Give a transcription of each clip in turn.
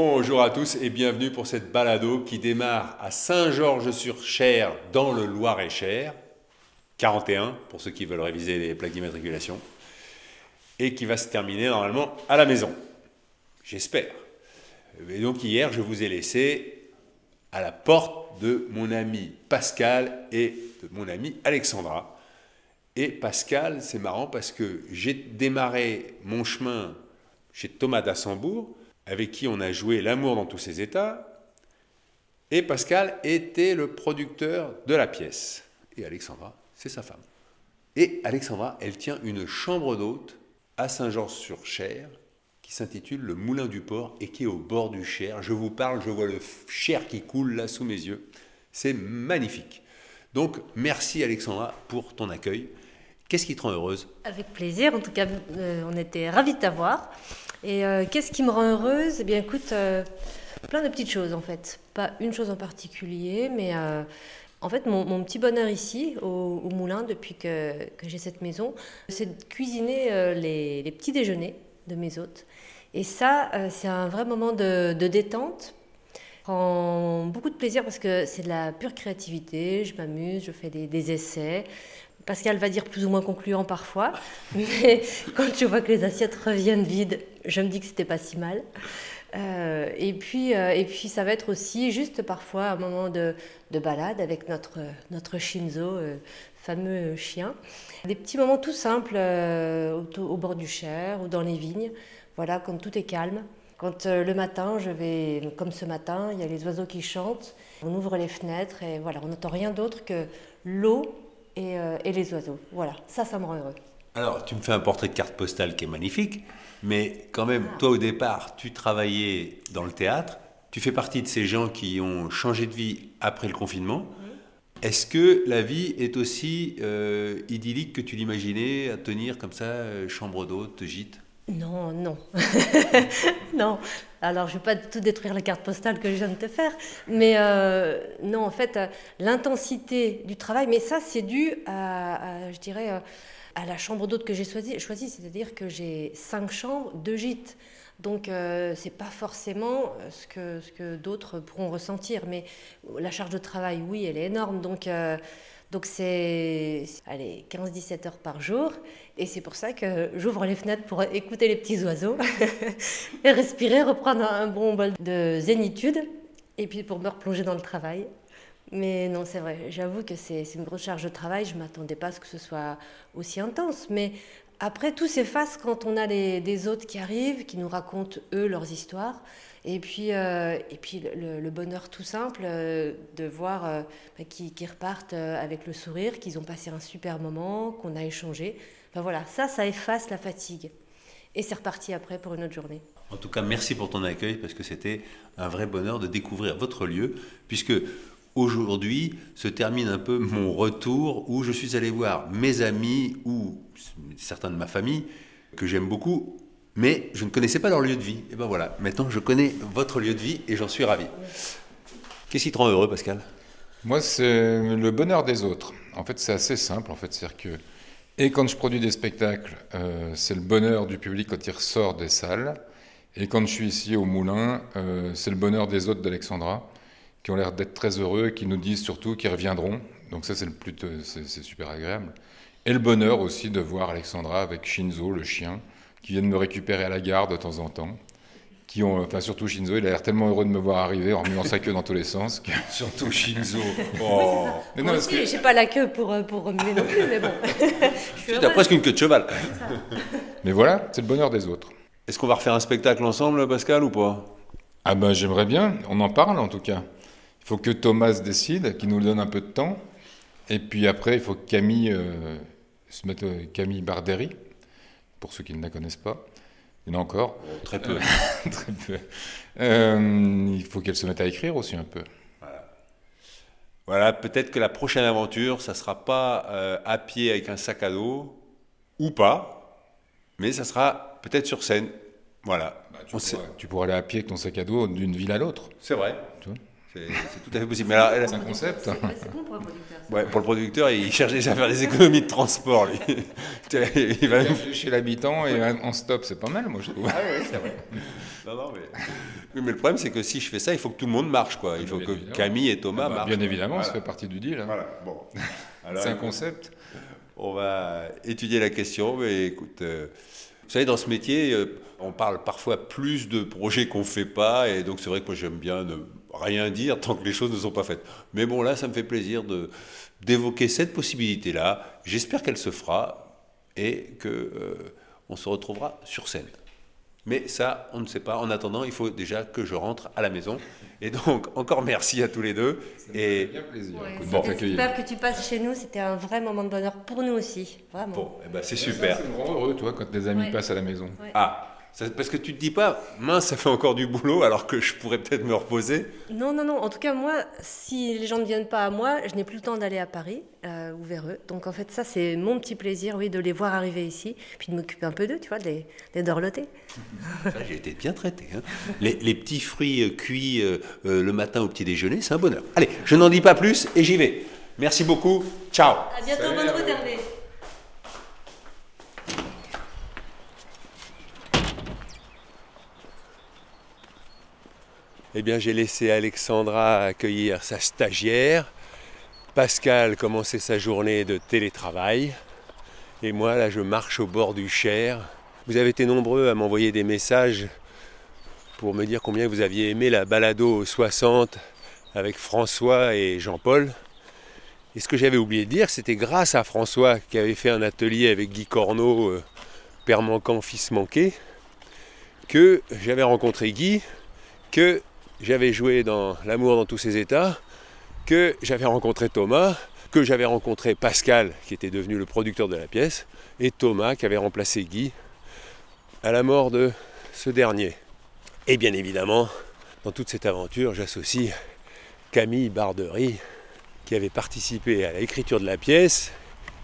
Bonjour à tous et bienvenue pour cette balado qui démarre à Saint-Georges-sur-Cher dans le Loir-et-Cher, 41 pour ceux qui veulent réviser les plaques d'immatriculation, et qui va se terminer normalement à la maison. J'espère. Et donc hier, je vous ai laissé à la porte de mon ami Pascal et de mon ami Alexandra. Et Pascal, c'est marrant parce que j'ai démarré mon chemin chez Thomas d'Assembourg, avec qui on a joué L'amour dans tous ses états. Et Pascal était le producteur de la pièce. Et Alexandra, c'est sa femme. Et Alexandra, elle tient une chambre d'hôte à Saint-Georges-sur-Cher, qui s'intitule Le Moulin du Port et qui est au bord du Cher. Je vous parle, je vois le Cher qui coule là sous mes yeux. C'est magnifique. Donc, merci Alexandra pour ton accueil. Qu'est-ce qui te rend heureuse? Avec plaisir. En tout cas, euh, on était ravis de t'avoir. Et euh, qu'est-ce qui me rend heureuse? Eh bien, écoute, euh, plein de petites choses en fait. Pas une chose en particulier, mais en fait, mon, petit bonheur ici, au, moulin, depuis que, j'ai cette maison, c'est de cuisiner les, petits déjeuners de mes hôtes. Et ça, euh, c'est un vrai moment de, détente. Je prends beaucoup de plaisir parce que c'est de la pure créativité. Je m'amuse, je fais des, essais. Pascal va dire plus ou moins concluant parfois, mais quand je vois que les assiettes reviennent vides, je me dis que c'était pas si mal. Euh, et, puis, euh, et puis, ça va être aussi juste parfois un moment de, balade avec notre, notre Shinzo, fameux chien. Des petits moments tout simples au, au, bord du Cher ou dans les vignes. Voilà, quand tout est calme. Quand euh, le matin, je vais, comme ce matin, il y a les oiseaux qui chantent, on ouvre les fenêtres et voilà, on n'entend rien d'autre que l'eau et, euh, et, les oiseaux. Voilà, ça, ça me rend heureux. Alors, tu me fais un portrait de carte postale qui est magnifique, mais quand même, toi au départ, tu travaillais dans le théâtre, tu fais partie de ces gens qui ont changé de vie après le confinement. Est-ce que la vie est aussi euh, idyllique que tu l'imaginais, à tenir comme ça, chambre d'hôte, gîte? Non, non. non. Alors, je ne vais pas tout détruire la carte postale que je viens de te faire, mais euh, non, en fait, euh, l'intensité du travail, mais ça, c'est dû à, je dirais, euh, à la chambre d'hôte que j'ai choisie, choisi, c'est-à-dire que j'ai cinq chambres, deux gîtes. Donc, ce n'est pas forcément ce que, ce que d'autres pourront ressentir, mais la charge de travail, oui, elle est énorme. Donc, donc c'est 15-17 heures par jour. Et c'est pour ça que j'ouvre les fenêtres pour écouter les petits oiseaux et respirer, reprendre un bon bol de zénitude. Et puis pour me replonger dans le travail. Mais non, c'est vrai, j'avoue que c'est une grosse charge de travail. Je ne m'attendais pas à ce que ce soit aussi intense. Mais après, tout s'efface quand on a des hôtes qui arrivent, qui nous racontent, eux, leurs histoires. Et puis, euh, et puis le, bonheur tout simple euh, de voir euh, bah, qu'ils repartent avec le sourire, qu'ils ont passé un super moment, qu'on a échangé. Enfin voilà, ça, ça efface la fatigue. Et c'est reparti après pour une autre journée. En tout cas, merci pour ton accueil parce que c'était un vrai bonheur de découvrir votre lieu, puisque aujourd'hui se termine un peu mon retour où je suis allé voir mes amis ou certains de ma famille que j'aime beaucoup mais je ne connaissais pas leur lieu de vie. Et ben voilà, maintenant je connais votre lieu de vie et j'en suis ravi. Qu'est-ce qui te rend heureux, Pascal? Moi, c'est le bonheur des autres. En fait, c'est assez simple. En fait, c'est que et quand je produis des spectacles, euh, c'est le bonheur du public quand il ressort des salles. Et quand je suis ici au Moulin, euh, c'est le bonheur des autres d'Alexandra, qui ont l'air d'être très heureux et qui nous disent surtout qu'ils reviendront. Donc ça, c'est le plus, c'est super agréable. Et le bonheur aussi de voir Alexandra avec Shinzo, le chien, qui viennent me récupérer à la gare de temps en temps. Qui ont, enfin surtout Shinzo, il a l'air tellement heureux de me voir arriver en remuant sa queue dans tous les sens. Surtout Shinzo. Oh. Mais non, parce que... j'ai pas la queue pour, euh, pour remuer non plus, mais bon. tu as presque une queue de cheval. mais voilà, c'est le bonheur des autres. Est-ce qu'on va refaire un spectacle ensemble, Pascal, ou pas? Ah ben j'aimerais bien, on en parle en tout cas. Il faut que Thomas décide, qu'il nous donne un peu de temps. Et puis après, il faut que Camille euh, se mette, euh, Camille Barderi, pour ceux qui ne la connaissent pas, Il y en a encore. très peu. Très peu. Euh, il faut qu'elle se mette à écrire aussi un peu. Voilà, peut-être que la prochaine aventure, ça sera pas euh, à pied avec un sac à dos, ou pas, mais ça sera peut-être sur scène. Voilà. Tu pourras, tu pourras aller à pied avec ton sac à dos d'une ville à l'autre. C'est vrai. Tu vois? C'est tout à fait possible. C'est un concept. C'est bon pour un producteur. ouais, pour le producteur, il cherche déjà à faire des économies de transport. Lui. il va même Chez l'habitant et en stop, c'est pas mal, moi je trouve. Ah oui, c'est vrai. Non, non, mais... Oui, mais le problème, c'est que si je fais ça, il faut que tout le monde marche. Quoi. Il faut Bien que évidemment. Camille et Thomas Ah bah, marchent. bien évidemment, Voilà. ça fait partie du deal. hein. Voilà, bon. C'est un concept. On va étudier la question, mais écoute, euh, vous savez, dans ce métier, euh, on parle parfois plus de projets qu'on ne fait pas, et donc c'est vrai que moi j'aime bien ne rien dire tant que les choses ne sont pas faites. Mais bon, là, ça me fait plaisir de d'évoquer cette possibilité-là. J'espère qu'elle se fera et que euh, on se retrouvera sur scène. Mais ça, on ne sait pas. En attendant, il faut déjà que je rentre à la maison. Et donc, encore merci à tous les deux. Et bien plaisir. Ouais, super que tu passes chez nous, c'était un vrai moment de bonheur pour nous aussi, vraiment. bon, eh ben, c'est Ça, super. Ça me rend heureux, toi, quand tes amis Ouais. passent à la maison. Ouais. Ah, ça- parce que tu te dis pas, mince, ça fait encore du boulot alors que je pourrais peut-être me reposer. Non, non, non. En tout cas, moi, si les gens ne viennent pas à moi, je n'ai plus le temps d'aller à Paris euh, ou vers eux. Donc, en fait, ça, c'est mon petit plaisir, oui, de les voir arriver ici, puis de m'occuper un peu d'eux, tu vois, de les, de les dorloter. J'ai été bien traité. hein. Les, les petits fruits euh, cuits euh, euh, le matin au petit déjeuner, c'est un bonheur. Allez, je n'en dis pas plus et j'y vais. Merci beaucoup. Ciao. À bientôt, bonne route, Hervé. Eh bien, j'ai laissé Alexandra accueillir sa stagiaire. Pascal commençait sa journée de télétravail. Et moi, là, je marche au bord du Cher. Vous avez été nombreux à m'envoyer des messages pour me dire combien vous aviez aimé la balado 60 avec François et Jean-Paul. Et ce que j'avais oublié de dire, c'était grâce à François qui avait fait un atelier avec Guy Corneau, euh, Père manquant, fils manqué, que j'avais rencontré Guy, que j'avais joué dans L'amour dans tous ses états, que j'avais rencontré Thomas, que j'avais rencontré Pascal, qui était devenu le producteur de la pièce, et Thomas, qui avait remplacé Guy à la mort de ce dernier. Et bien évidemment, dans toute cette aventure, j'associe Camille Bardery, qui avait participé à l'écriture de la pièce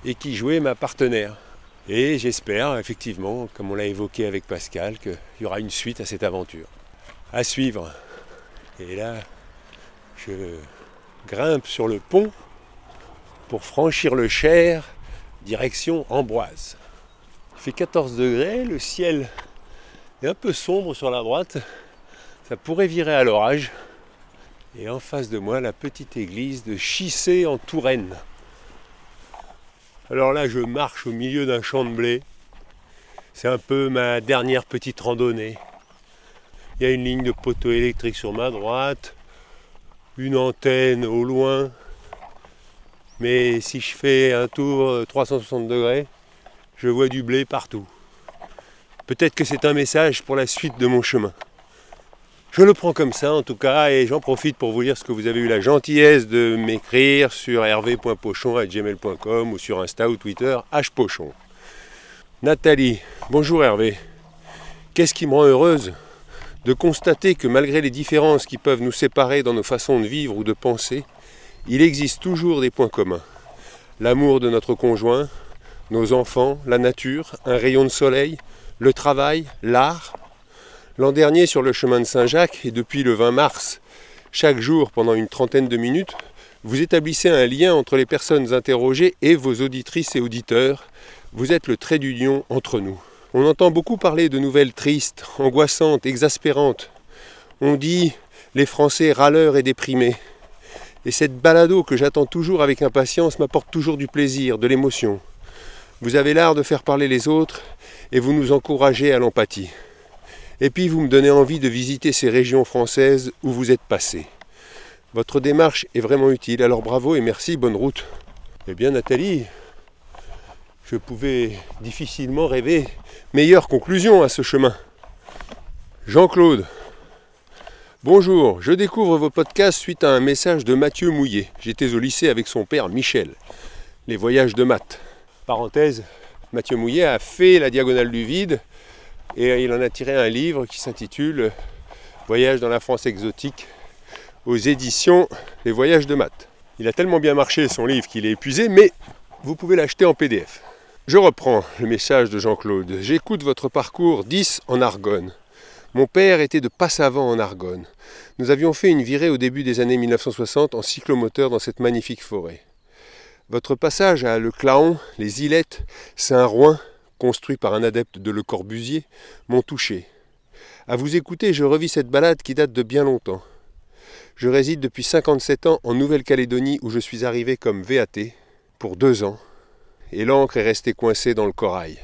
et qui jouait ma partenaire. Et j'espère, effectivement, comme on l'a évoqué avec Pascal, qu'il y aura une suite à cette aventure. À suivre. Et là, je grimpe sur le pont pour franchir le Cher, direction Amboise. Il fait 14 degrés, le ciel est un peu sombre sur la droite, ça pourrait virer à l'orage. Et en face de moi, la petite église de Chissé en Touraine. Alors là, je marche au milieu d'un champ de blé. C'est un peu ma dernière petite randonnée. Il y a une ligne de poteau électrique sur ma droite, une antenne au loin. Mais si je fais un tour euh, 360 degrés, je vois du blé partout. Peut-être que c'est un message pour la suite de mon chemin. Je le prends comme ça en tout cas et j'en profite pour vous dire ce que vous avez eu la gentillesse de m'écrire sur hervé.pochon.gmail.com ou sur Insta ou Twitter hpochon. Nathalie, bonjour Hervé. Qu'est-ce qui me rend heureuse? De constater que malgré les différences qui peuvent nous séparer dans nos façons de vivre ou de penser, il existe toujours des points communs. L'amour de notre conjoint, nos enfants, la nature, un rayon de soleil, le travail, l'art. L'an dernier, sur le chemin de Saint-Jacques, et depuis le 20 mars, chaque jour pendant une trentaine de minutes, vous établissez un lien entre les personnes interrogées et vos auditrices et auditeurs. Vous êtes le trait d'union entre nous. On entend beaucoup parler de nouvelles tristes, angoissantes, exaspérantes. On dit les Français râleurs et déprimés. Et cette balado que j'attends toujours avec impatience m'apporte toujours du plaisir, de l'émotion. Vous avez l'art de faire parler les autres et vous nous encouragez à l'empathie. Et puis vous me donnez envie de visiter ces régions françaises où vous êtes passé. Votre démarche est vraiment utile, alors bravo et merci, bonne route. Eh bien Nathalie, je pouvais difficilement rêver meilleure conclusion à ce chemin. Jean-Claude, bonjour, je découvre vos podcasts suite à un message de Mathieu Mouillet. J'étais au lycée avec son père Michel. Les voyages de maths. Parenthèse, Mathieu Mouillet a fait la diagonale du vide Et il en a tiré un livre qui s'intitule Voyage dans la France exotique aux éditions Les Voyages de Maths. Il a tellement bien marché son livre qu'il est épuisé, mais vous pouvez l'acheter en PDF. Je reprends le message de Jean-Claude. J'écoute votre parcours 10 en Argonne. Mon père était de Passavant en Argonne. Nous avions fait une virée au début des années 1960 en cyclomoteur dans cette magnifique forêt. Votre passage à Le Claon, les Ilettes, Saint-Rouen, construit par un adepte de Le Corbusier, m'ont touché. À vous écouter, je revis cette balade qui date de bien longtemps. Je réside depuis 57 ans en Nouvelle-Calédonie où je suis arrivé comme VAT pour deux ans et l'encre est restée coincée dans le corail.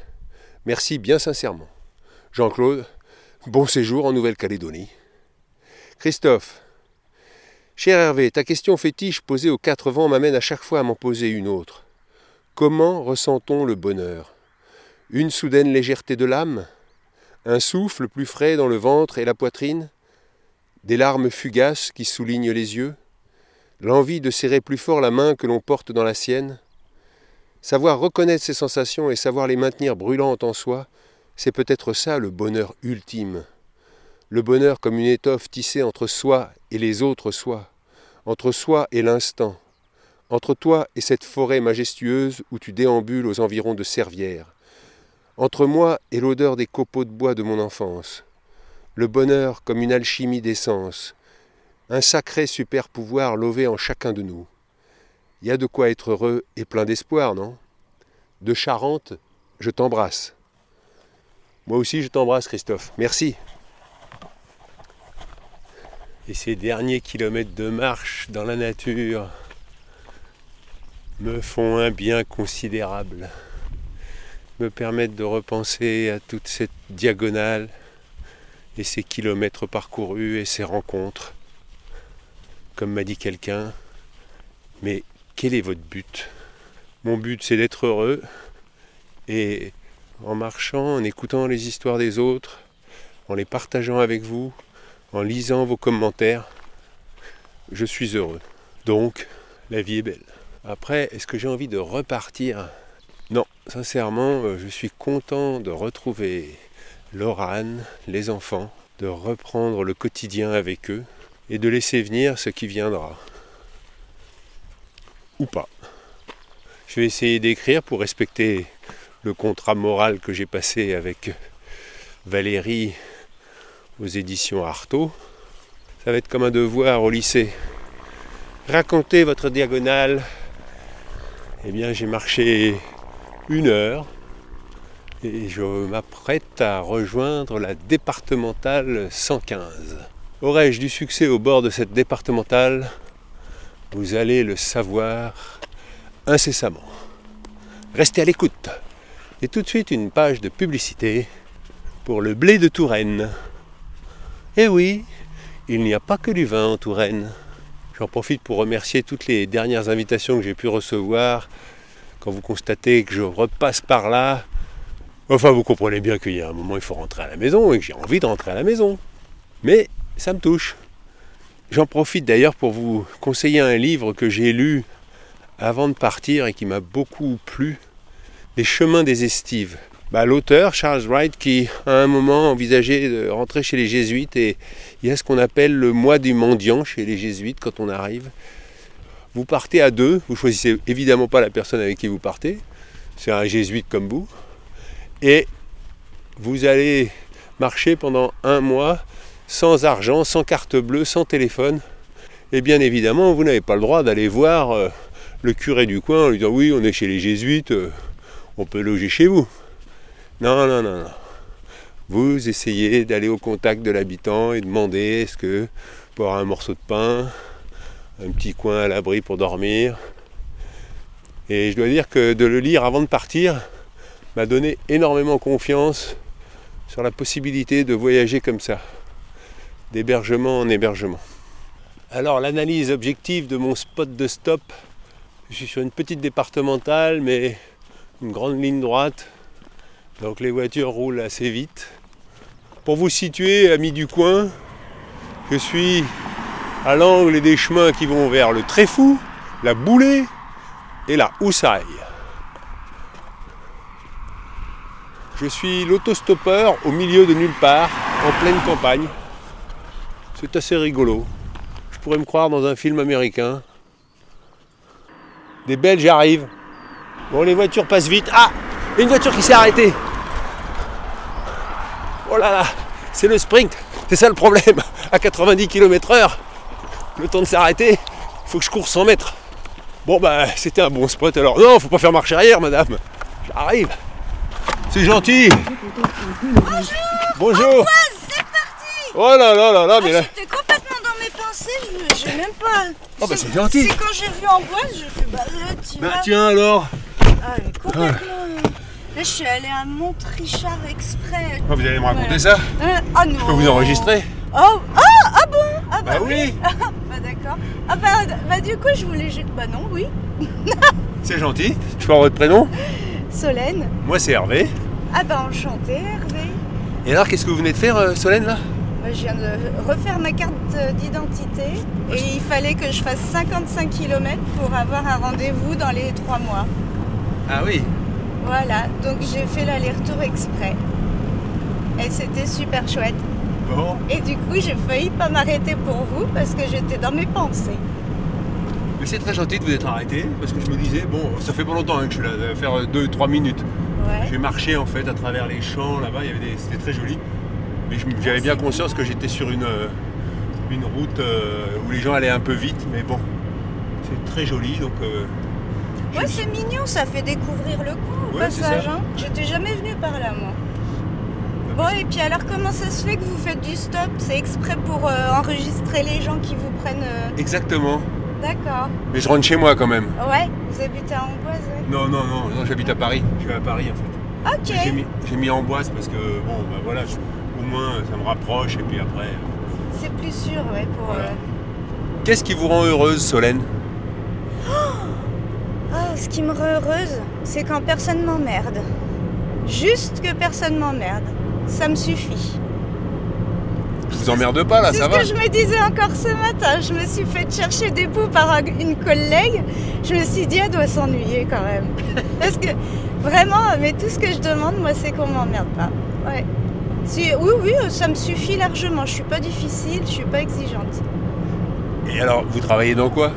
Merci bien sincèrement. Jean-Claude, bon séjour en Nouvelle-Calédonie. Christophe, cher Hervé, ta question fétiche posée aux quatre vents m'amène à chaque fois à m'en poser une autre. Comment ressent-on le bonheur? Une soudaine légèreté de l'âme? Un souffle plus frais dans le ventre et la poitrine? Des larmes fugaces qui soulignent les yeux, l'envie de serrer plus fort la main que l'on porte dans la sienne? Savoir reconnaître ces sensations et savoir les maintenir brûlantes en soi, c'est peut-être ça le bonheur ultime. Le bonheur comme une étoffe tissée entre soi et les autres soi, entre soi et l'instant, entre toi et cette forêt majestueuse où tu déambules aux environs de Servières, entre moi et l'odeur des copeaux de bois de mon enfance, le bonheur comme une alchimie d'essence, un sacré super pouvoir lové en chacun de nous. Il y a de quoi être heureux et plein d'espoir, non? De Charente, je t'embrasse. Moi aussi, je t'embrasse, Christophe. Merci. Et ces derniers kilomètres de marche dans la nature me font un bien considérable, me permettent de repenser à toute cette diagonale et ces kilomètres parcourus et ces rencontres. Comme m'a dit quelqu'un, mais quel est votre but? Mon but c'est d'être heureux et en marchant, en écoutant les histoires des autres, en les partageant avec vous, en lisant vos commentaires, je suis heureux. Donc, la vie est belle. Après, est-ce que j'ai envie de repartir? Non, sincèrement, euh, je suis content de retrouver Lorane, les enfants, de reprendre le quotidien avec eux et de laisser venir ce qui viendra. Ou pas. Je vais essayer d'écrire pour respecter le contrat moral que j'ai passé avec Valérie aux éditions Artaud. Ça va être comme un devoir au lycée. Racontez votre diagonale. Eh bien, j'ai marché une heure et je m'apprête à rejoindre la départementale 115. Aurais-je du succès au bord de cette départementale? Vous allez le savoir incessamment. Restez à l'écoute. Et tout de suite une page de publicité pour le blé de Touraine. Eh oui, il n'y a pas que du vin en Touraine. J'en profite pour remercier toutes les dernières invitations que j'ai pu recevoir. Quand vous constatez que je repasse par là, Enfin, vous comprenez bien qu'il y a un moment, il faut rentrer à la maison et que j'ai envie de rentrer à la maison. Mais ça me touche. J'en profite d'ailleurs pour vous conseiller un livre que j'ai lu avant de partir et qui m'a beaucoup plu, Les chemins des estives. Bah, L'auteur, Charles Wright, qui à un moment envisageait de rentrer chez les jésuites et il y a ce qu'on appelle le mois du mendiant chez les jésuites quand on arrive. Vous partez à deux, vous choisissez évidemment pas la personne avec qui vous partez, c'est un jésuite comme vous, et vous allez marcher pendant un mois sans argent, sans carte bleue, sans téléphone. Et bien évidemment, vous n'avez pas le droit d'aller voir euh, le curé du coin en lui disant oui, on est chez les jésuites, euh, on peut loger chez vous. Non, non, non, non. Vous essayez d'aller au contact de l'habitant et demander est-ce que pour un morceau de pain, un petit coin à l'abri pour dormir. Et je dois dire que de le lire avant de partir, m'a donné énormément confiance sur la possibilité de voyager comme ça, d'hébergement en hébergement. Alors l'analyse objective de mon spot de stop, je suis sur une petite départementale mais une grande ligne droite, donc les voitures roulent assez vite. Pour vous situer, amis du coin, je suis à l'angle des chemins qui vont vers le Tréfou, la Boulée et la Houssaille. Je suis l'autostoppeur au milieu de nulle part, en pleine campagne. C'est assez rigolo. Je pourrais me croire dans un film américain. Des Belges arrivent. Bon, les voitures passent vite. Ah une voiture qui s'est arrêtée. Oh là là C'est le sprint C'est ça le problème À 90 km/h Le temps de s'arrêter, il faut que je cours 100 mètres. Bon bah c'était un bon spot alors. Non, faut pas faire marche arrière madame. J'arrive. C'est gentil. Bonjour Bonjour. Oh là là là là, mais là. J'étais complètement dans mes pensées, je j'ai même pas... Oh bah c'est gentil. C'est quand j'ai vu Amboise, j'ai fait bah là, tu Bah vas... tiens alors. Ah, mais complètement... euh, Là, je suis allée à Montrichard exprès. Oh, vous allez me raconter ça Euh, ah non Je peux vous enregistrer Oh, ah, ah bon? Ah bah, Bah oui Bah d'accord. Ah bah, bah du coup, je voulais... juste- Bah non, oui. C'est gentil. Je peux avoir votre prénom Solène. Moi c'est Hervé. Ah bah enchanté, Hervé. Et alors qu'est-ce que vous venez de faire euh, Solène là? Je viens de refaire ma carte d'identité et il fallait que je fasse 55 km pour avoir un rendez-vous dans les trois mois. Ah oui. Voilà, donc j'ai fait l'aller-retour exprès. Et c'était super chouette. Bon. Et du coup, j'ai failli pas m'arrêter pour vous parce que j'étais dans mes pensées. Mais c'est très gentil de vous être arrêté parce que je me disais, bon, ça fait pas longtemps hein, que je suis là, faire 2-3 minutes. Ouais. J'ai marché en fait à travers les champs là-bas, il y avait des- c'était très joli. Mais j'avais bien conscience que j'étais sur une, euh, une route euh, où les gens allaient un peu vite, mais bon, c'est très joli donc. euh, Ouais, c'est mignon, ça fait découvrir le coin au Ouais, passage. hein. J'étais jamais venue par là, moi. Bon, et puis alors, comment ça se fait que vous faites du stop? C'est exprès pour euh, enregistrer les gens qui vous prennent. euh, Exactement. D'accord. Mais je rentre chez moi quand même. Ouais, vous habitez à Amboise, ouais. Non, non, non, non j'habite à Paris. Je vais à Paris en fait. Ok. J'ai mis, mis Amboise parce que bon, bah voilà, je- moins ça me rapproche et puis après. euh. C'est plus sûr, ouais, pour. Voilà. euh, Qu'est-ce qui vous rend heureuse, Solène? Ah, ce qui me rend heureuse, c'est quand personne m'emmerde. Juste que personne m'emmerde. Ça me suffit. Je vous emmerde pas là, c'est ça ce va que je me disais encore ce matin. Je me suis fait chercher des bouts par un- une collègue. Je me suis dit, elle doit s'ennuyer quand même. Parce que vraiment, mais tout ce que je demande, moi, c'est qu'on m'emmerde pas. Ouais. Si- oui, oui, ça me suffit largement. Je suis pas difficile, je suis pas exigeante. Et alors, vous travaillez dans quoi?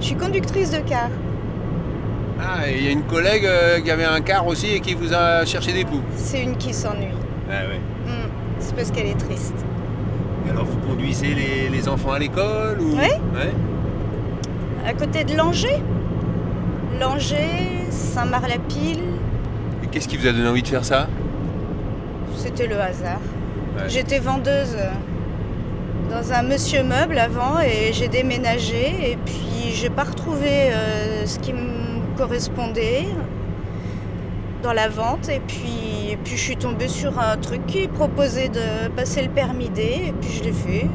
Je suis conductrice de car. Ah, et il y a une collègue euh, qui avait un car aussi et qui vous a cherché des poux. C'est une qui s'ennuie. Ah ouais. Hmm, C'est parce qu'elle est triste. Et alors, vous conduisez les, les enfants à l'école ou... Ouais. Ouais. À côté de Langeais. Langeais, Saint-Marc-la-Pile, Et qu'est-ce qui vous a donné envie de faire ça? C'était le hasard. Ouais. J'étais vendeuse euh, dans un monsieur meuble avant et j'ai déménagé et puis j'ai pas retrouvé euh, ce qui me correspondait dans la vente et puis, et puis je suis tombée sur un truc qui proposait de passer le permis D et puis je l'ai fait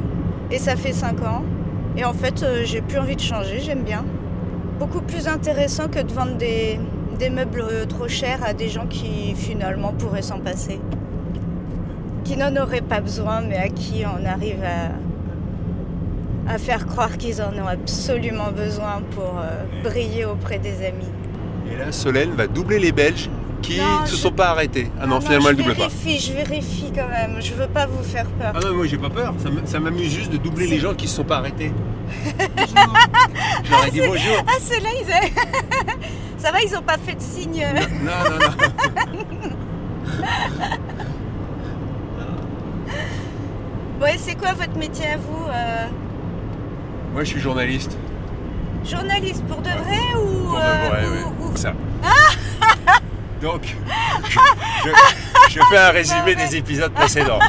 et ça fait 5 ans et en fait euh, j'ai plus envie de changer, j'aime bien. Beaucoup plus intéressant que de vendre des, des meubles trop chers à des gens qui finalement pourraient s'en passer qui n'en auraient pas besoin, mais à qui on arrive à, à faire croire qu'ils en ont absolument besoin pour euh, briller auprès des amis. Et là, Solène va doubler les Belges qui Non, ne se je- sont pas arrêtés. Ah non, Ah finalement, je elle double pas. vérifie, je vérifie quand même. Je veux pas vous faire peur. Ah non, moi j'ai pas peur. Ça m'amuse juste de doubler les gens qui se sont pas arrêtés. Je leur ai dit bonjour. Ah, ceux-là, ils a- Ça va, ils ont pas fait de signe. euh. Non, non, non. Ouais, c'est quoi votre métier à vous euh, Moi je suis journaliste. Journaliste pour de vrai ou. Pour de euh, vrai, ou- oui. ou- Ça. Donc, je, je- je fais un résumé des épisodes précédents.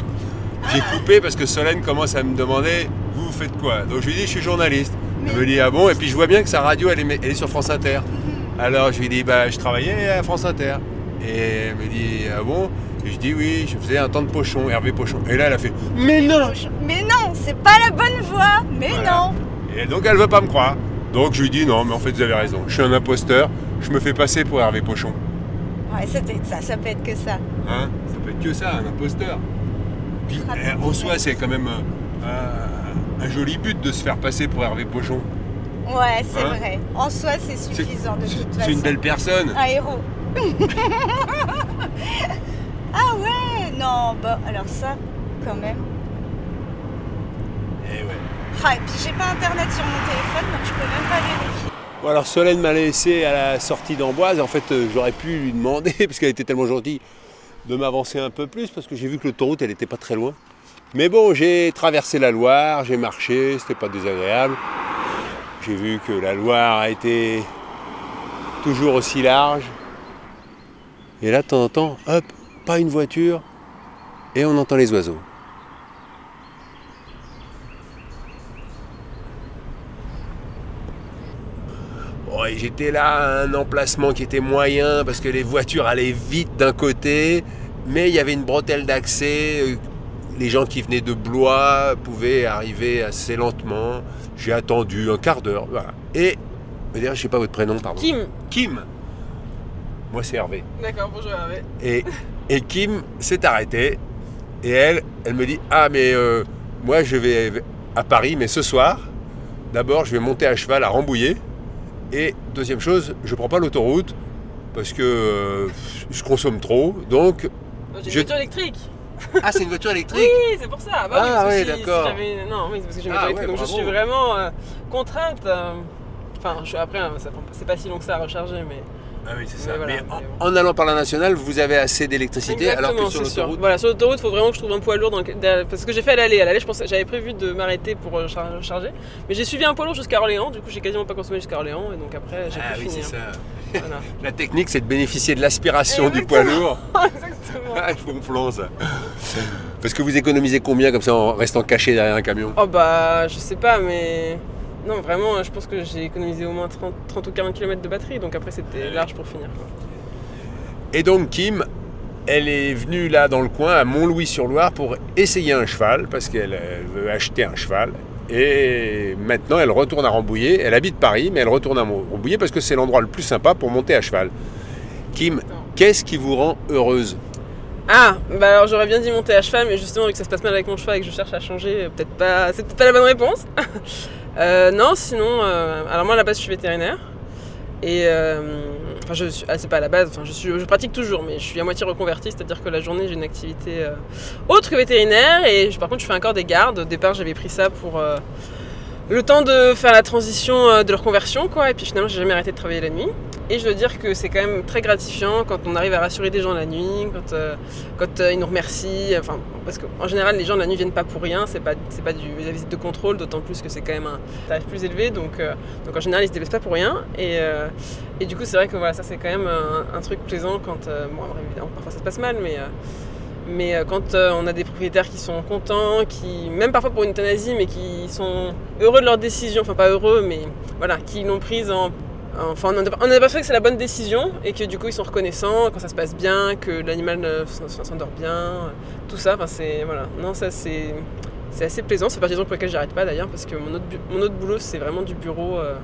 J'ai coupé parce que Solène commence à me demander Vous, vous faites quoi? Donc je lui dis Je suis journaliste. Elle me dit Ah bon? Et puis je vois bien que sa radio, elle est, elle est sur France Inter. Alors je lui dis Bah, je travaillais à France Inter. Et elle me dit Ah bon? Et je dis Oui, je faisais un temps de pochon, Hervé Pochon. Et là, elle a fait Mais non Mais non, c'est pas la bonne voie. Mais Voilà. non. Et donc elle veut pas me croire. Donc je lui dis non, mais en fait vous avez raison. Je suis un imposteur. Je me fais passer pour Hervé Pochon. Ouais, ça peut être ça, ça peut être que ça. Hein? Ça peut être que ça, un imposteur. Puis Ah, eh, en soi, c'est quand même euh, un, un joli but de se faire passer pour Hervé Pochon. Ouais, c'est Hein? vrai. En soi, c'est C'est suffisant de c'est- toute c'est façon. une belle personne. Un héros. Non, bah alors ça, quand même. Eh ouais. Ah, et puis j'ai pas internet sur mon téléphone, donc je peux même pas vérifier. Bon alors Solène m'a laissé à la sortie d'Amboise. En fait, euh, j'aurais pu lui demander, parce qu'elle était tellement gentille, de m'avancer un peu plus, parce que j'ai vu que l'autoroute, elle n'était pas très loin. Mais bon, j'ai traversé la Loire, j'ai marché, c'était pas désagréable. J'ai vu que la Loire a été toujours aussi large. Et là, de temps en temps, hop, pas une voiture, et on entend les oiseaux. Bon, et J'étais là à un emplacement qui était moyen parce que les voitures allaient vite d'un côté, mais il y avait une bretelle d'accès. Les gens qui venaient de Blois pouvaient arriver assez lentement. J'ai attendu un quart d'heure. Voilà. Et, d'ailleurs, je sais pas votre prénom, pardon. Kim. Kim. Moi, c'est Hervé. D'accord, bonjour Hervé. Et, et Kim s'est arrêtée. Et elle, elle me dit Ah, mais euh, moi, je vais à Paris, mais ce soir, d'abord, je vais monter à cheval à Rambouillet. Et deuxième chose, je prends pas l'autoroute parce que euh, je consomme trop. Donc. J'ai une Je- voiture électrique. Ah, c'est une voiture électrique Oui, c'est pour ça. Bah Ah, oui, si- d'accord. si non, oui, c'est parce que j'ai une Ah, voiture électrique. ouais, donc je suis vraiment euh, contrainte. Enfin, je suis après, hein, c'est pas si long que ça à recharger, mais. Ah oui, c'est Mais ça. voilà, mais en, mais bon. en allant par la nationale, vous avez assez d'électricité alors que sur l'autoroute. Voilà, sur l'autoroute, il faut vraiment que je trouve un poids lourd. Dans le- derrière- Parce que j'ai fait à l'aller. À l'aller, je j'avais prévu de m'arrêter pour euh, char- recharger. Mais j'ai suivi un poids lourd jusqu'à Orléans. Du coup, j'ai quasiment pas consommé jusqu'à Orléans. Et donc après, j'ai Ah pu oui, c'est finir. ça. Voilà. La technique, c'est de bénéficier de l'aspiration du poids lourd. Exactement. Ah, il faut me plan ça. Parce que vous économisez combien comme ça en restant caché derrière un camion? Oh bah, je sais pas, mais. Non, vraiment, je pense que j'ai économisé au moins 30, 30 ou 40 km de batterie. Donc après, c'était large pour finir. Et donc Kim, elle est venue là dans le coin à Montlouis-sur-Loire pour essayer un cheval parce qu'elle veut acheter un cheval. Et maintenant, elle retourne à Rambouillet. Elle habite Paris, mais elle retourne à Rambouillet parce que c'est l'endroit le plus sympa pour monter à cheval. Kim, qu'est-ce qui vous rend heureuse? Ah, bah alors j'aurais bien dit monter à cheval, mais justement, vu que ça se passe mal avec mon cheval et que je cherche à changer, euh, peut-être pas. C'est peut-être pas la bonne réponse. Euh, non, sinon. euh, alors moi, à la base, je suis vétérinaire. Et. euh, Enfin, je suis. Ah, c'est pas à la base, enfin, je, je pratique toujours, mais je suis à moitié reconvertie, c'est-à-dire que la journée, j'ai une activité autre que vétérinaire. Et par contre, je fais encore des gardes. Au départ, j'avais pris ça pour. le temps de faire la transition de leur conversion, quoi. Et puis finalement, j'ai jamais arrêté de travailler la nuit. Et je dois dire que c'est quand même très gratifiant quand on arrive à rassurer des gens la nuit, quand, euh, euh, ils nous remercient. Enfin, parce qu'en général, les gens la nuit viennent pas pour rien. C'est pas, pas de la visite de contrôle, d'autant plus que c'est quand même un tarif plus élevé. Donc, euh, donc en général, ils se déplacent pas pour rien. Et, et du coup, c'est vrai que voilà, ça c'est quand même un, truc plaisant quand. bon, évidemment, parfois ça se passe mal, mais. mais quand on a des propriétaires qui sont contents, qui, même parfois pour une euthanasie, mais qui sont heureux de leur décision, enfin pas heureux, mais voilà, qui l'ont prise en. Enfin, on a, l'impression que c'est la bonne décision et que du coup ils sont reconnaissants quand ça se passe bien, que l'animal s'endort bien, tout ça. Enfin, c'est. Voilà. Non, ça c'est. C'est assez plaisant, c'est des raisons pour lesquelles j'arrête pas d'ailleurs, parce que mon autre, mon autre boulot c'est vraiment du bureau euh,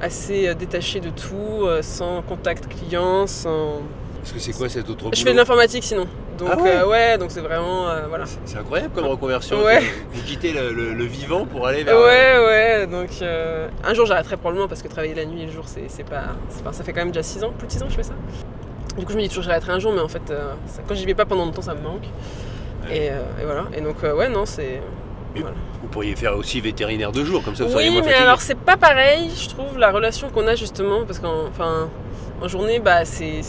assez euh, détaché de tout, euh, sans contact client, sans. Parce que c'est quoi cet autre Je fais de l'informatique sinon. Donc Ah ouais euh, ouais, donc c'est vraiment. euh, voilà. C'est incroyable comme reconversion. Ouais. Vous quittez le, le- le vivant pour aller vers. Ouais, ouais, donc euh, un jour j'arrêterai probablement parce que travailler la nuit et le jour, c'est pas, pas- Ça fait quand même déjà 6 ans, plus de 6 ans que je fais ça. Du coup, je me dis toujours j'arrêterai un jour, mais en fait, euh, ça- quand j'y vais pas pendant longtemps, ça me manque. Et, euh, et voilà, et donc, euh, ouais, non, c'est. Voilà. Vous pourriez faire aussi vétérinaire de jour, comme ça vous seriez Oui, moins mais fatigué. alors c'est pas pareil, je trouve, la relation qu'on a justement, parce qu'en enfin, en journée, bah, c'est.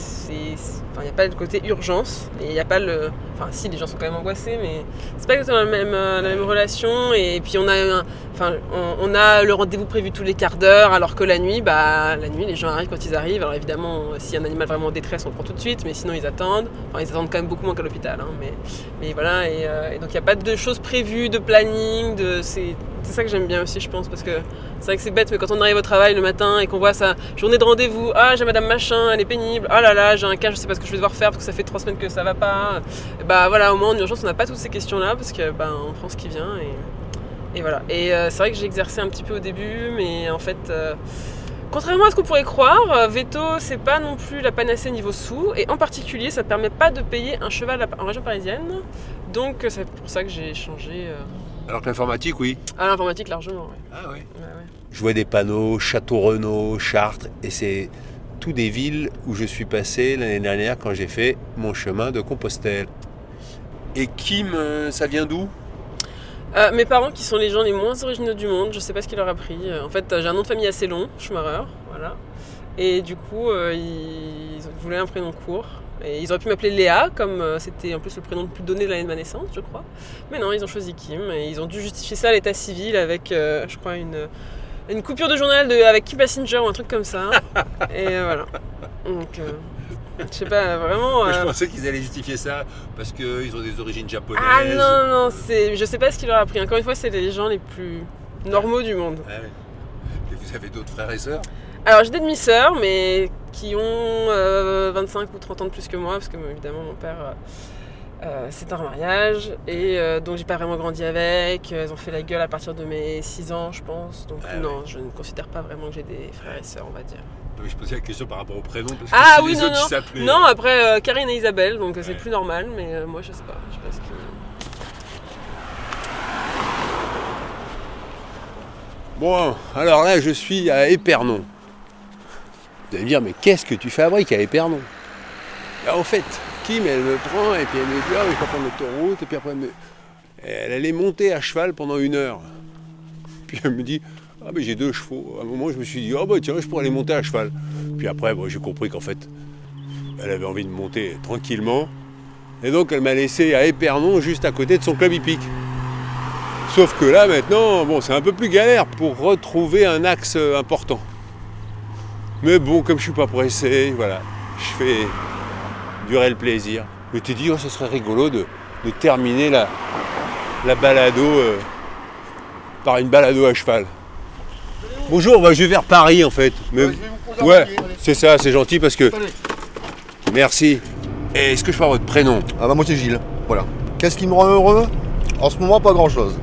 Il n'y a pas le côté urgence, et il n'y a pas le. Enfin, si, les gens sont quand même angoissés, mais c'est pas exactement la même, euh, la même relation, et puis on a, un- enfin, on, a le rendez-vous prévu tous les quarts d'heure, alors que la nuit, bah, la nuit, les gens arrivent quand ils arrivent. Alors évidemment, a un animal vraiment en détresse, on le prend tout de suite, mais sinon ils attendent. Enfin, ils attendent quand même beaucoup moins qu'à l'hôpital, hein, mais, mais voilà, et, euh, donc il n'y a pas de choses prévues, de planning, de, c'est c'est ça que j'aime bien aussi, je pense, parce que c'est vrai que c'est bête, mais quand on arrive au travail le matin et qu'on voit sa journée de rendez-vous, ah j'ai madame machin, elle est pénible, ah là là, j'ai un cas, je sais pas ce que je vais devoir faire parce que ça fait trois semaines que ça va pas. Et bah voilà, au moins en urgence, on n'a pas toutes ces questions-là parce que bah, on prend ce qui vient et, et voilà. Et euh, c'est vrai que j'ai exercé un petit peu au début, mais en fait. euh, Contrairement à ce qu'on pourrait croire, euh, veto c'est pas non plus la panacée niveau sous et en particulier ça permet pas de payer un cheval en région parisienne. Donc c'est pour ça que j'ai changé euh, Alors que l'informatique, oui. à l'informatique largement. ouais. Ah oui. Ouais, ouais. Je vois des panneaux, Château Renaud, Chartres, et c'est tout des villes où je suis passé l'année dernière quand j'ai fait mon chemin de Compostelle. Et Kim, ça vient d'où? Euh, mes parents, qui sont les gens les moins originaux du monde, je sais pas ce qui leur a pris. Euh, En fait, euh, j'ai un nom de famille assez long, Schumacher, voilà. Et du coup, ils voulaient un prénom court. Et ils auraient pu m'appeler Léa, comme c'était en plus le prénom le plus donné de l'année de ma naissance, je crois. Mais non, ils ont choisi Kim. Et ils ont dû justifier ça à l'état civil avec, je crois, une, une coupure de journal de, avec Kim Passenger ou un truc comme ça. Et euh, voilà. Donc, euh, je sais pas, vraiment. Je euh, pensais qu'ils allaient justifier ça parce qu'ils ont des origines japonaises. Ah non, non, c'est, je sais pas ce qu'il leur a pris. Encore une fois, c'est les gens les plus normaux du monde. Ah ouais. Et vous avez d'autres frères et sœurs? Alors j'ai des demi-sœurs, mais qui ont euh, 25 ou 30 ans de plus que moi, parce que évidemment mon père, euh, c'est un mariage, et euh, donc j'ai pas vraiment grandi avec. Elles ont fait la gueule à partir de mes 6 ans, je pense. Donc Ah non, je ne considère pas vraiment que j'ai des frères et sœurs, on va dire. Je posais la question par rapport au prénom parce que Ah oui, les non, autres non. ils s'appelaient- Non, après euh, Karine et Isabelle, donc c'est plus normal, mais euh, moi je sais pas. Je sais pas ce que... Bon, alors là, je suis à Épernon. Vous allez me dire, mais qu'est-ce que tu fabriques à Épernon? Bah, En fait, Kim, elle me prend et puis elle me dit, ah, je vais prendre l'autoroute. Et puis après, elle, me- elle allait monter à cheval pendant une heure. Puis elle me dit, ah, mais j'ai deux chevaux. À un moment, je me suis dit, oh, bah tiens, je pourrais aller monter à cheval. Puis après, j'ai compris qu'en fait, elle avait envie de monter tranquillement. Et donc, elle m'a laissé à Épernon, juste à côté de son club hippique. Sauf que là maintenant, bon, c'est un peu plus galère pour retrouver un axe euh, important. Mais bon, comme je suis pas pressé, voilà, je fais durer le plaisir. Je t'ai dit, oh, ce serait rigolo de, de terminer la, la balado euh, par une balado à cheval. Bonjour, bah, je vais vers Paris en fait. Mais, ouais, c'est ça, c'est gentil parce que. Merci. Et Est-ce que je peux avoir votre prénom? Ah bah moi c'est Gilles, voilà. Qu'est-ce qui me rend heureux? En ce moment pas grand chose.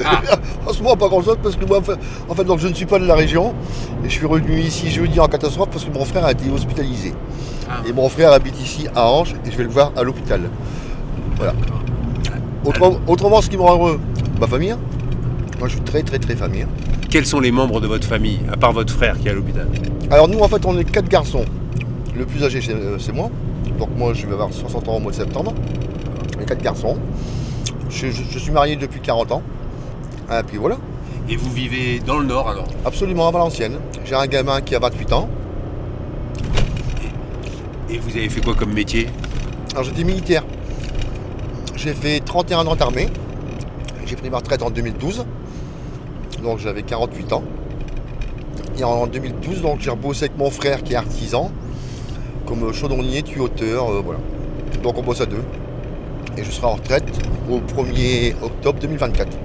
en ce moment pas grand chose parce que moi en fait, donc, je ne suis pas de la région et je suis revenu ici jeudi en catastrophe parce que mon frère a été hospitalisé. Ah. Et mon frère habite ici à Ange et je vais le voir à l'hôpital. Voilà. Autrement, autrement, ce qui me rend heureux, ma famille. Moi je suis très très très famille. Quels sont les membres de votre famille, à part votre frère qui est à l'hôpital? Alors nous en fait on est quatre garçons. Le plus âgé c'est euh, c'est moi. Donc moi je vais avoir 60 ans au mois de septembre. Les quatre garçons. Je, je- je suis marié depuis 40 ans. Et puis voilà. Et vous vivez dans le Nord alors Absolument à Valenciennes. J'ai un gamin qui a 28 ans. Et vous avez fait quoi comme métier? Alors j'étais militaire. J'ai fait 31 ans d'armée. J'ai pris ma retraite en 2012. Donc j'avais 48 ans. Et en 2012, donc j'ai rebossé avec mon frère qui est artisan, comme chaudronnier, tuyauteur, euh, voilà. Donc on bosse à deux. Et je serai en retraite au 1er octobre 2024.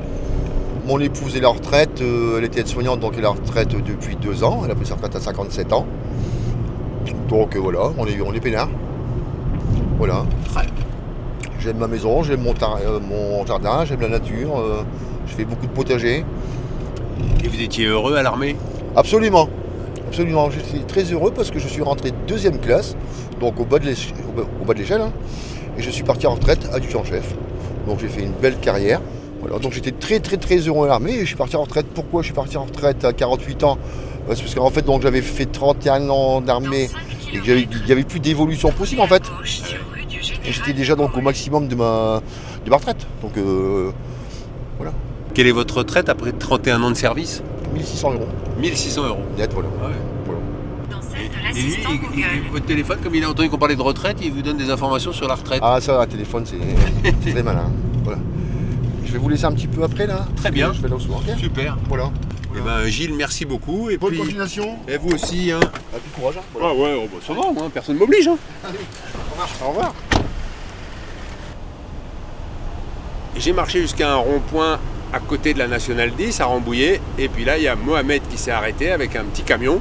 Mon épouse est la retraite, euh, elle était aide-soignante, donc elle est la retraite depuis deux ans. Elle a pris sa retraite à 57 ans. Donc euh, voilà, on est, on est peinard. Voilà. J'aime ma maison, j'aime mon, euh, mon jardin, j'aime la nature. je fais beaucoup de potager. Et vous étiez heureux à l'armée? Absolument. Absolument. Je suis très heureux parce que je suis rentré deuxième classe, donc au bas de au bas- l'échelle. hein, et je suis parti en retraite adjudant-chef. Donc j'ai fait une belle carrière. Voilà, donc j'étais très très très heureux à l'armée et je suis parti en retraite. Pourquoi je suis parti en retraite à 48 ans? Parce que- Parce qu'en fait donc j'avais fait 31 ans d'armée et qu'il n'y avait plus d'évolution possible en fait. Et j'étais déjà donc au maximum de ma, de ma retraite. Donc euh, Quelle est votre retraite après 31 ans de service? 1600 euros 1600 euros. net voilà. Et lui, il- il- votre téléphone, comme il a entendu qu'on parlait de retraite, il vous donne des informations sur la retraite. Ah ça, un téléphone, c'est c'est très malin. Voilà. Je vais vous laisser un petit peu après là. Très bien. Je vais ok Super. Voilà. Eh ben, Gilles, merci beaucoup. Et Bonne puis, continuation. et vous aussi. Hein. Ah, puis courage. hein. Voilà. Ah ouais, oh, bah, ça va, moi, personne ne m'oblige. Hein. Au revoir. J'ai marché jusqu'à un rond-point à côté de la Nationale 10 à Rambouillet. Et puis là, il y a Mohamed qui s'est arrêté avec un petit camion.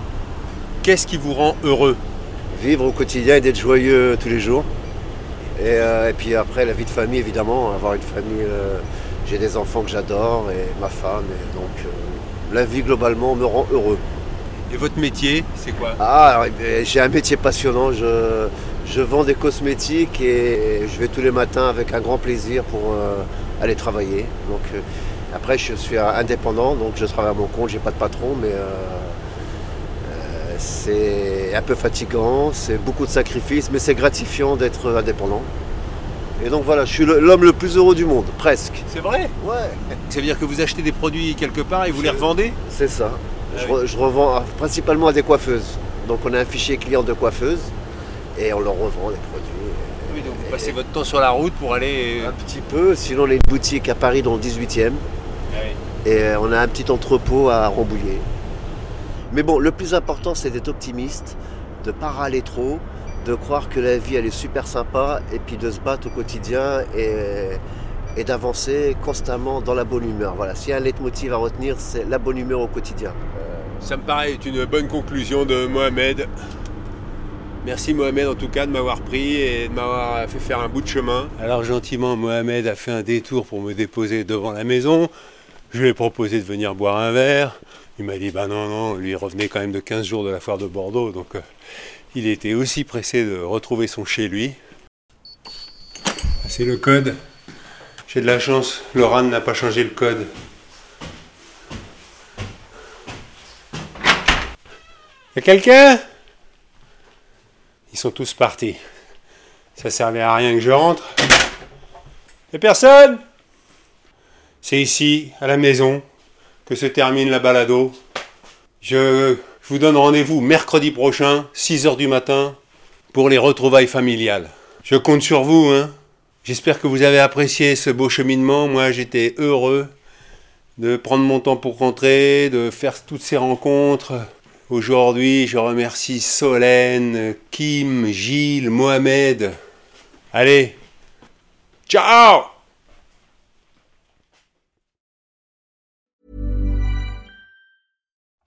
Qu'est-ce qui vous rend heureux vivre au quotidien et d'être joyeux tous les jours. Et, euh, et puis après, la vie de famille, évidemment, avoir une famille. euh, j'ai des enfants que j'adore et ma femme. Et donc, euh, la vie globalement me rend heureux. Et votre métier, c'est quoi? Ah, eh, j'ai un métier passionnant. Je, je vends des cosmétiques et je vais tous les matins avec un grand plaisir pour aller travailler. Donc, après, je suis indépendant, donc je travaille à mon compte, j'ai pas de patron, mais c'est un peu fatigant, c'est beaucoup de sacrifices, mais c'est gratifiant d'être indépendant. Et donc voilà, je suis l'homme le plus heureux du monde, presque. C'est vrai? Ouais. Ça veut dire que vous achetez des produits quelque part et vous les revendez? C'est ça. Ah je, oui. re- je revends à- principalement à des coiffeuses. Donc on a un fichier client de coiffeuses et on leur revend les produits. Oui, donc vous passez votre temps sur la route pour aller. Un petit peu, sinon on a une boutique à Paris dans le 18e Ah oui. et euh, on a un petit entrepôt à Rambouillet. Mais bon, le plus important c'est d'être optimiste, de ne pas râler trop, de croire que la vie elle est super sympa et puis de se battre au quotidien et, et d'avancer constamment dans la bonne humeur. Voilà, s'il y a un leitmotiv à retenir, c'est la bonne humeur au quotidien. Ça me paraît être une bonne conclusion de Mohamed. Merci Mohamed en tout cas de m'avoir pris et de m'avoir fait faire un bout de chemin. Alors gentiment Mohamed a fait un détour pour me déposer devant la maison. Je lui ai proposé de venir boire un verre. Il m'a dit bah non non, lui revenait quand même de 15 jours de la foire de Bordeaux donc euh, il était aussi pressé de retrouver son chez lui. C'est le code. J'ai de la chance, Laurent n'a pas changé le code. Y a quelqu'un? Ils sont tous partis. Ça servait à rien que je rentre. Y'a personne? C'est ici, à la maison, que se termine la balado. Je, vous donne rendez-vous mercredi prochain, 6h du matin, pour les retrouvailles familiales. Je compte sur vous, hein. J'espère que vous avez apprécié ce beau cheminement. Moi, j'étais heureux de prendre mon temps pour rentrer, de faire toutes ces rencontres. Aujourd'hui, je remercie Solène, Kim, Gilles, Mohamed. Allez, ciao